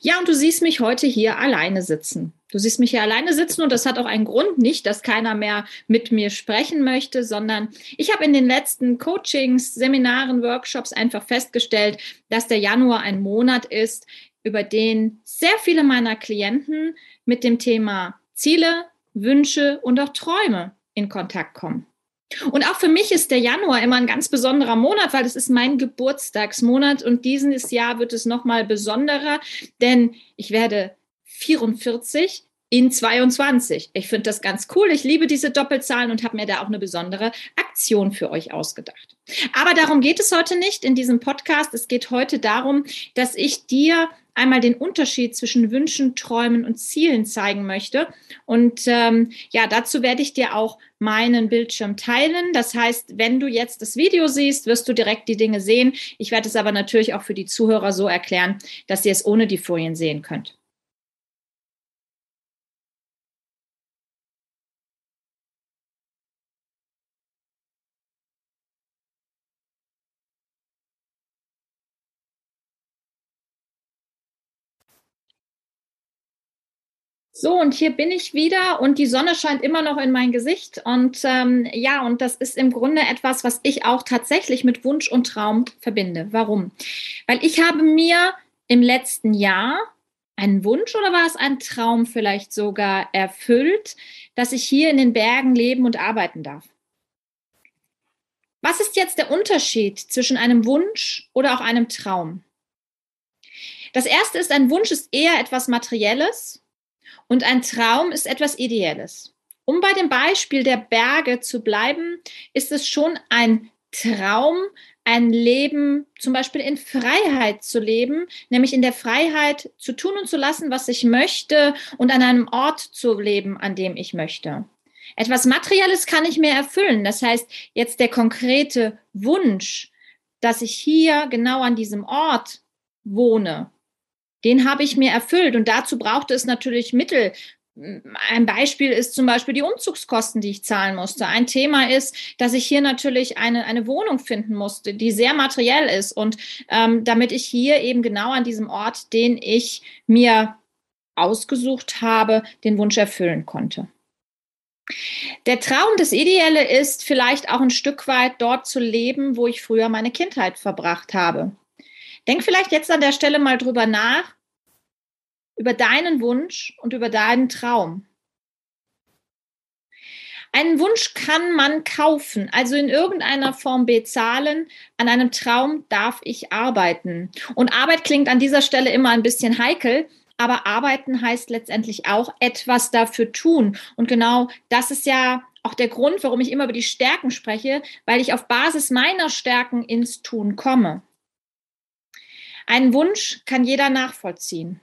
Ja, und du siehst mich heute hier alleine sitzen. Du siehst mich hier alleine sitzen und das hat auch einen Grund, nicht, dass keiner mehr mit mir sprechen möchte, sondern ich habe in den letzten Coachings, Seminaren, Workshops einfach festgestellt, dass der Januar ein Monat ist, über den sehr viele meiner Klienten mit dem Thema Ziele, Wünsche und auch Träume in Kontakt kommen. Und auch für mich ist der Januar immer ein ganz besonderer Monat, weil es ist mein Geburtstagsmonat und dieses Jahr wird es noch mal besonderer, denn ich werde 44 in 22. Ich finde das ganz cool. Ich liebe diese Doppelzahlen und habe mir da auch eine besondere Aktion für euch ausgedacht. Aber darum geht es heute nicht in diesem Podcast. Es geht heute darum, dass ich dir einmal den Unterschied zwischen Wünschen, Träumen und Zielen zeigen möchte. Und ähm, ja, dazu werde ich dir auch meinen Bildschirm teilen. Das heißt, wenn du jetzt das Video siehst, wirst du direkt die Dinge sehen. Ich werde es aber natürlich auch für die Zuhörer so erklären, dass ihr es ohne die Folien sehen könnt. So, und hier bin ich wieder und die Sonne scheint immer noch in mein Gesicht. Und ähm, ja, und das ist im Grunde etwas, was ich auch tatsächlich mit Wunsch und Traum verbinde. Warum? Weil ich habe mir im letzten Jahr einen Wunsch oder war es ein Traum vielleicht sogar erfüllt, dass ich hier in den Bergen leben und arbeiten darf. Was ist jetzt der Unterschied zwischen einem Wunsch oder auch einem Traum? Das erste ist, ein Wunsch ist eher etwas Materielles und ein Traum ist etwas Ideelles. Um bei dem Beispiel der Berge zu bleiben, ist es schon ein Traum, ein Leben zum Beispiel in Freiheit zu leben, nämlich in der Freiheit zu tun und zu lassen, was ich möchte und an einem Ort zu leben, an dem ich möchte. Etwas Materielles kann ich mir erfüllen. Das heißt, jetzt der konkrete Wunsch, dass ich hier genau an diesem Ort wohne, den habe ich mir erfüllt. Und dazu brauchte es natürlich Mittel. Ein Beispiel ist zum Beispiel die Umzugskosten, die ich zahlen musste. Ein Thema ist, dass ich hier natürlich eine, eine Wohnung finden musste, die sehr materiell ist. Und ähm, damit ich hier eben genau an diesem Ort, den ich mir ausgesucht habe, den Wunsch erfüllen konnte. Der Traum, das Ideelle ist vielleicht auch ein Stück weit dort zu leben, wo ich früher meine Kindheit verbracht habe. Denk vielleicht jetzt an der Stelle mal drüber nach, über deinen Wunsch und über deinen Traum. Einen Wunsch kann man kaufen, also in irgendeiner Form bezahlen. An einem Traum darf ich arbeiten. Und Arbeit klingt an dieser Stelle immer ein bisschen heikel, aber arbeiten heißt letztendlich auch etwas dafür tun. Und genau das ist ja auch der Grund, warum ich immer über die Stärken spreche, weil ich auf Basis meiner Stärken ins Tun komme. Einen Wunsch kann jeder nachvollziehen.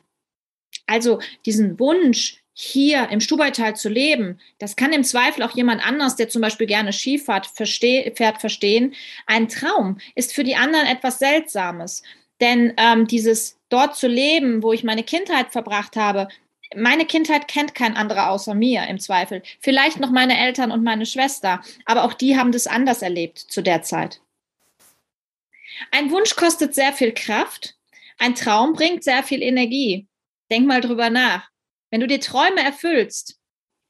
Also diesen Wunsch, hier im Stubaital zu leben, das kann im Zweifel auch jemand anders, der zum Beispiel gerne Skifahrt versteh, fährt, verstehen. Ein Traum ist für die anderen etwas Seltsames. Denn ähm, dieses dort zu leben, wo ich meine Kindheit verbracht habe, meine Kindheit kennt kein anderer außer mir im Zweifel. Vielleicht noch meine Eltern und meine Schwester, aber auch die haben das anders erlebt zu der Zeit. Ein Wunsch kostet sehr viel Kraft. Ein Traum bringt sehr viel Energie. Denk mal drüber nach. Wenn du dir Träume erfüllst,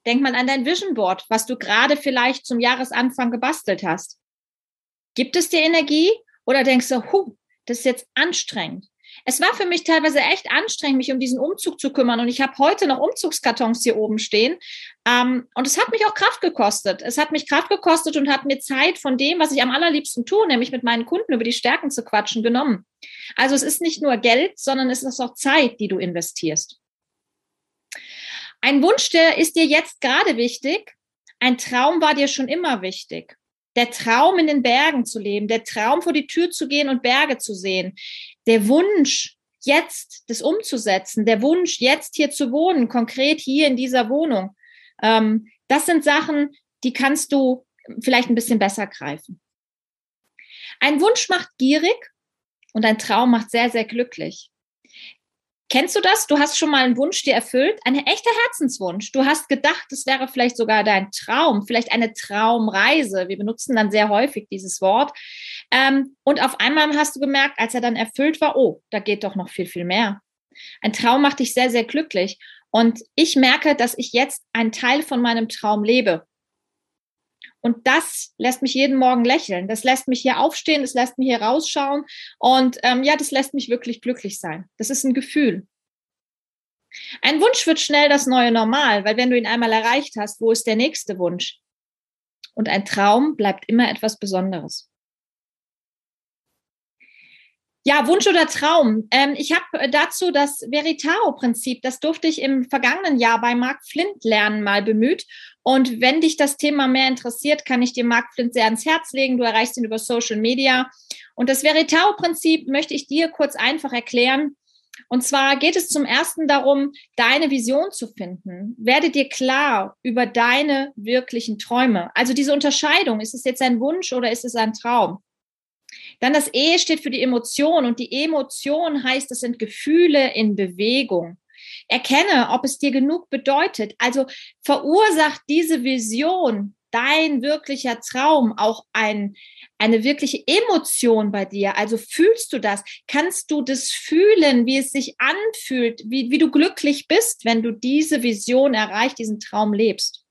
denk mal an dein Vision Board, was du gerade vielleicht zum Jahresanfang gebastelt hast. Gibt es dir Energie oder denkst du, huh, das ist jetzt anstrengend? Es war für mich teilweise echt anstrengend, mich um diesen Umzug zu kümmern. Und ich habe heute noch Umzugskartons hier oben stehen. Ähm, und es hat mich auch Kraft gekostet. Es hat mich Kraft gekostet und hat mir Zeit von dem, was ich am allerliebsten tue, nämlich mit meinen Kunden über die Stärken zu quatschen, genommen. Also es ist nicht nur Geld, sondern es ist auch Zeit, die du investierst. Ein Wunsch, der ist dir jetzt gerade wichtig. Ein Traum war dir schon immer wichtig. Der Traum in den Bergen zu leben, der Traum vor die Tür zu gehen und Berge zu sehen, der Wunsch jetzt das umzusetzen, der Wunsch jetzt hier zu wohnen, konkret hier in dieser Wohnung. Ähm, das sind Sachen, die kannst du vielleicht ein bisschen besser greifen. Ein Wunsch macht gierig und ein Traum macht sehr, sehr glücklich. Kennst du das? Du hast schon mal einen Wunsch dir erfüllt, ein echter Herzenswunsch. Du hast gedacht, es wäre vielleicht sogar dein Traum, vielleicht eine Traumreise. Wir benutzen dann sehr häufig dieses Wort. Ähm, und auf einmal hast du gemerkt, als er dann erfüllt war, oh, da geht doch noch viel, viel mehr. Ein Traum macht dich sehr, sehr glücklich. Und ich merke, dass ich jetzt einen Teil von meinem Traum lebe. Und das lässt mich jeden Morgen lächeln. Das lässt mich hier aufstehen, das lässt mich hier rausschauen. Und ähm, ja, das lässt mich wirklich glücklich sein. Das ist ein Gefühl. Ein Wunsch wird schnell das neue Normal, weil wenn du ihn einmal erreicht hast, wo ist der nächste Wunsch? Und ein Traum bleibt immer etwas Besonderes. Ja, Wunsch oder Traum. Ähm, ich habe dazu das Veritao-Prinzip, das durfte ich im vergangenen Jahr bei Mark Flint lernen, mal bemüht. Und wenn dich das Thema mehr interessiert, kann ich dir Mark Flint sehr ans Herz legen. Du erreichst ihn über Social Media. Und das Veritao-Prinzip möchte ich dir kurz einfach erklären. Und zwar geht es zum ersten darum, deine Vision zu finden. Werde dir klar über deine wirklichen Träume. Also diese Unterscheidung, ist es jetzt ein Wunsch oder ist es ein Traum? Dann das E steht für die Emotion und die Emotion heißt, es sind Gefühle in Bewegung. Erkenne, ob es dir genug bedeutet. Also verursacht diese Vision, dein wirklicher Traum auch ein, eine wirkliche Emotion bei dir? Also fühlst du das? Kannst du das fühlen, wie es sich anfühlt, wie, wie du glücklich bist, wenn du diese Vision erreicht, diesen Traum lebst?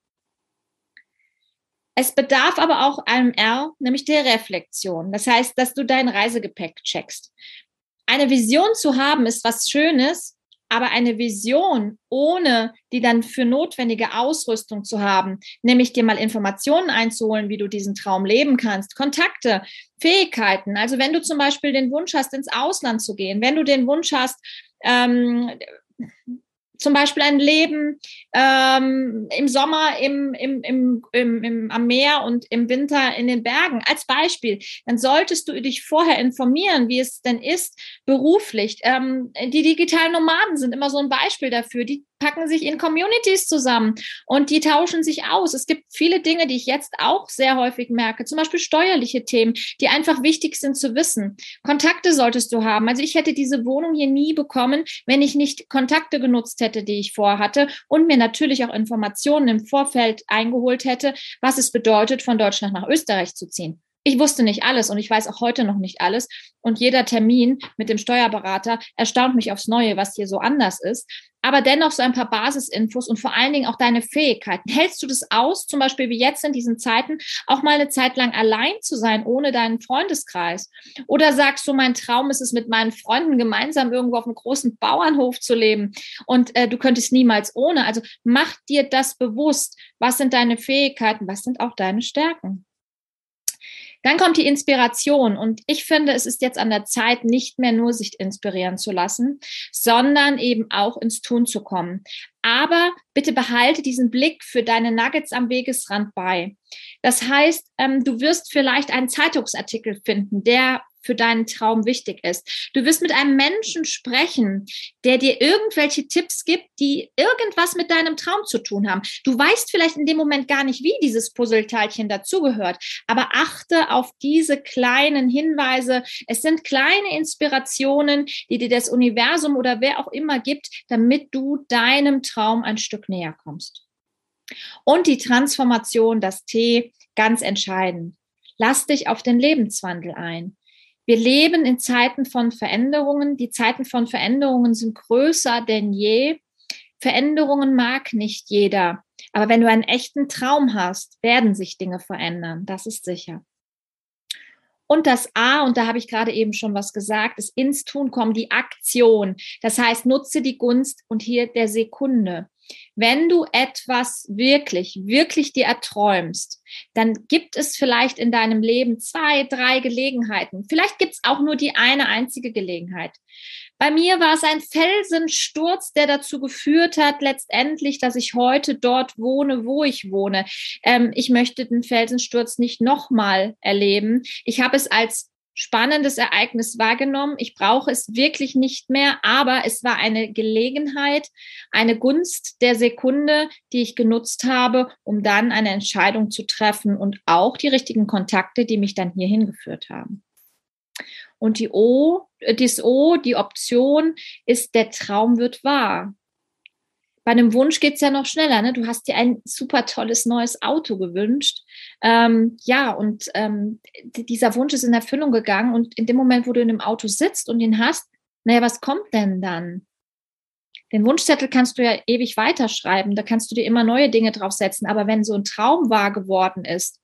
Es bedarf aber auch einem R, nämlich der Reflexion. Das heißt, dass du dein Reisegepäck checkst. Eine Vision zu haben ist was Schönes, aber eine Vision ohne die dann für notwendige Ausrüstung zu haben, nämlich dir mal Informationen einzuholen, wie du diesen Traum leben kannst, Kontakte, Fähigkeiten. Also wenn du zum Beispiel den Wunsch hast, ins Ausland zu gehen, wenn du den Wunsch hast, ähm, zum Beispiel ein Leben ähm, im Sommer im, im, im, im, im, am Meer und im Winter in den Bergen als Beispiel, dann solltest du dich vorher informieren, wie es denn ist beruflich. Ähm, die digitalen Nomaden sind immer so ein Beispiel dafür. Die packen sich in Communities zusammen und die tauschen sich aus. Es gibt viele Dinge, die ich jetzt auch sehr häufig merke, zum Beispiel steuerliche Themen, die einfach wichtig sind zu wissen. Kontakte solltest du haben. Also ich hätte diese Wohnung hier nie bekommen, wenn ich nicht Kontakte genutzt hätte, die ich vorhatte und mir natürlich auch Informationen im Vorfeld eingeholt hätte, was es bedeutet, von Deutschland nach Österreich zu ziehen. Ich wusste nicht alles und ich weiß auch heute noch nicht alles. Und jeder Termin mit dem Steuerberater erstaunt mich aufs Neue, was hier so anders ist aber dennoch so ein paar Basisinfos und vor allen Dingen auch deine Fähigkeiten. Hältst du das aus, zum Beispiel wie jetzt in diesen Zeiten, auch mal eine Zeit lang allein zu sein, ohne deinen Freundeskreis? Oder sagst du, mein Traum ist es, mit meinen Freunden gemeinsam irgendwo auf einem großen Bauernhof zu leben und äh, du könntest niemals ohne? Also mach dir das bewusst. Was sind deine Fähigkeiten? Was sind auch deine Stärken? Dann kommt die Inspiration und ich finde, es ist jetzt an der Zeit, nicht mehr nur sich inspirieren zu lassen, sondern eben auch ins Tun zu kommen. Aber bitte behalte diesen Blick für deine Nuggets am Wegesrand bei. Das heißt, ähm, du wirst vielleicht einen Zeitungsartikel finden, der für deinen Traum wichtig ist. Du wirst mit einem Menschen sprechen, der dir irgendwelche Tipps gibt, die irgendwas mit deinem Traum zu tun haben. Du weißt vielleicht in dem Moment gar nicht, wie dieses Puzzleteilchen dazugehört, aber achte auf diese kleinen Hinweise. Es sind kleine Inspirationen, die dir das Universum oder wer auch immer gibt, damit du deinem Traum ein Stück näher kommst. Und die Transformation, das T, ganz entscheidend. Lass dich auf den Lebenswandel ein. Wir leben in Zeiten von Veränderungen. Die Zeiten von Veränderungen sind größer denn je. Veränderungen mag nicht jeder. Aber wenn du einen echten Traum hast, werden sich Dinge verändern. Das ist sicher. Und das A, und da habe ich gerade eben schon was gesagt, ist ins Tun kommen, die Aktion. Das heißt, nutze die Gunst und hier der Sekunde. Wenn du etwas wirklich, wirklich dir erträumst, dann gibt es vielleicht in deinem Leben zwei, drei Gelegenheiten. Vielleicht gibt es auch nur die eine einzige Gelegenheit. Bei mir war es ein Felsensturz, der dazu geführt hat, letztendlich, dass ich heute dort wohne, wo ich wohne. Ähm, ich möchte den Felsensturz nicht nochmal erleben. Ich habe es als spannendes Ereignis wahrgenommen. Ich brauche es wirklich nicht mehr, aber es war eine Gelegenheit, eine Gunst der Sekunde, die ich genutzt habe, um dann eine Entscheidung zu treffen und auch die richtigen Kontakte, die mich dann hierhin geführt haben. Und die O, äh, das O, die Option ist, der Traum wird wahr. Bei einem Wunsch geht's ja noch schneller. Ne? Du hast dir ein super tolles neues Auto gewünscht. Ähm, ja, und ähm, dieser Wunsch ist in Erfüllung gegangen. Und in dem Moment, wo du in dem Auto sitzt und ihn hast, naja, was kommt denn dann? Den Wunschzettel kannst du ja ewig weiterschreiben. Da kannst du dir immer neue Dinge draufsetzen. Aber wenn so ein Traum wahr geworden ist,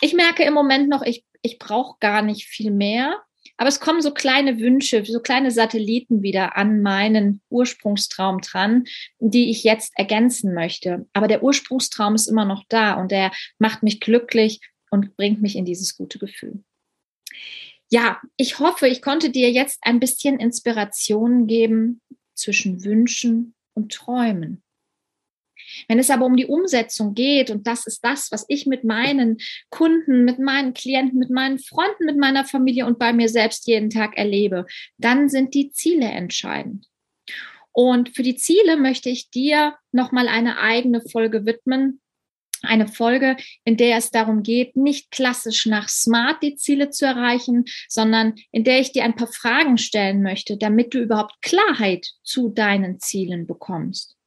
ich merke im Moment noch, ich ich brauche gar nicht viel mehr. Aber es kommen so kleine Wünsche, so kleine Satelliten wieder an meinen Ursprungstraum dran, die ich jetzt ergänzen möchte. Aber der Ursprungstraum ist immer noch da und der macht mich glücklich und bringt mich in dieses gute Gefühl. Ja, ich hoffe, ich konnte dir jetzt ein bisschen Inspiration geben zwischen Wünschen und Träumen. Wenn es aber um die Umsetzung geht, und das ist das, was ich mit meinen Kunden, mit meinen Klienten, mit meinen Freunden, mit meiner Familie und bei mir selbst jeden Tag erlebe, dann sind die Ziele entscheidend. Und für die Ziele möchte ich dir nochmal eine eigene Folge widmen, eine Folge, in der es darum geht, nicht klassisch nach Smart die Ziele zu erreichen, sondern in der ich dir ein paar Fragen stellen möchte, damit du überhaupt Klarheit zu deinen Zielen bekommst.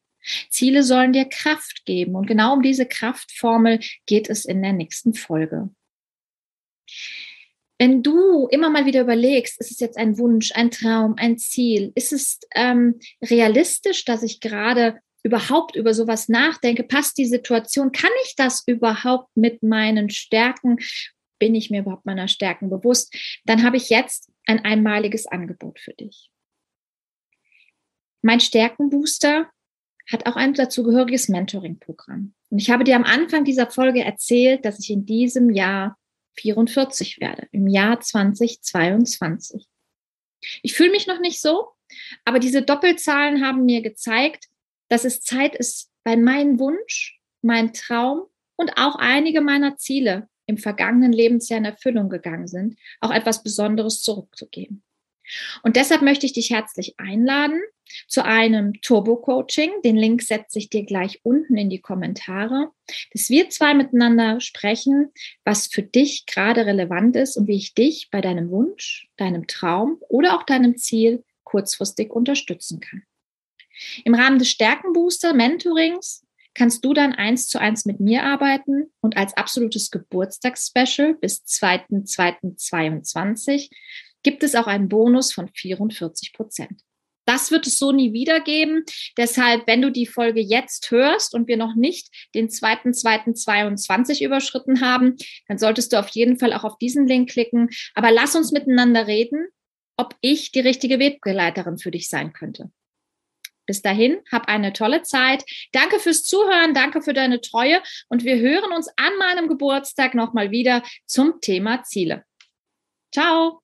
Ziele sollen dir Kraft geben und genau um diese Kraftformel geht es in der nächsten Folge. Wenn du immer mal wieder überlegst, ist es jetzt ein Wunsch, ein Traum, ein Ziel, ist es ähm, realistisch, dass ich gerade überhaupt über sowas nachdenke? Passt die Situation? Kann ich das überhaupt mit meinen Stärken? Bin ich mir überhaupt meiner Stärken bewusst? Dann habe ich jetzt ein einmaliges Angebot für dich. Mein Stärkenbooster hat auch ein dazugehöriges Mentoring-Programm. Und ich habe dir am Anfang dieser Folge erzählt, dass ich in diesem Jahr 44 werde, im Jahr 2022. Ich fühle mich noch nicht so, aber diese Doppelzahlen haben mir gezeigt, dass es Zeit ist, weil mein Wunsch, mein Traum und auch einige meiner Ziele im vergangenen Lebensjahr in Erfüllung gegangen sind, auch etwas Besonderes zurückzugeben. Und deshalb möchte ich dich herzlich einladen zu einem Turbo-Coaching. Den Link setze ich dir gleich unten in die Kommentare, dass wir zwei miteinander sprechen, was für dich gerade relevant ist und wie ich dich bei deinem Wunsch, deinem Traum oder auch deinem Ziel kurzfristig unterstützen kann. Im Rahmen des Stärkenbooster Mentorings kannst du dann eins zu eins mit mir arbeiten und als absolutes Geburtstagsspecial bis 2.2.22 gibt es auch einen Bonus von 44 Prozent. Das wird es so nie wieder geben. Deshalb, wenn du die Folge jetzt hörst und wir noch nicht den 2.2.22 überschritten haben, dann solltest du auf jeden Fall auch auf diesen Link klicken. Aber lass uns miteinander reden, ob ich die richtige Webbegleiterin für dich sein könnte. Bis dahin, hab eine tolle Zeit. Danke fürs Zuhören, danke für deine Treue und wir hören uns an meinem Geburtstag nochmal wieder zum Thema Ziele. Ciao!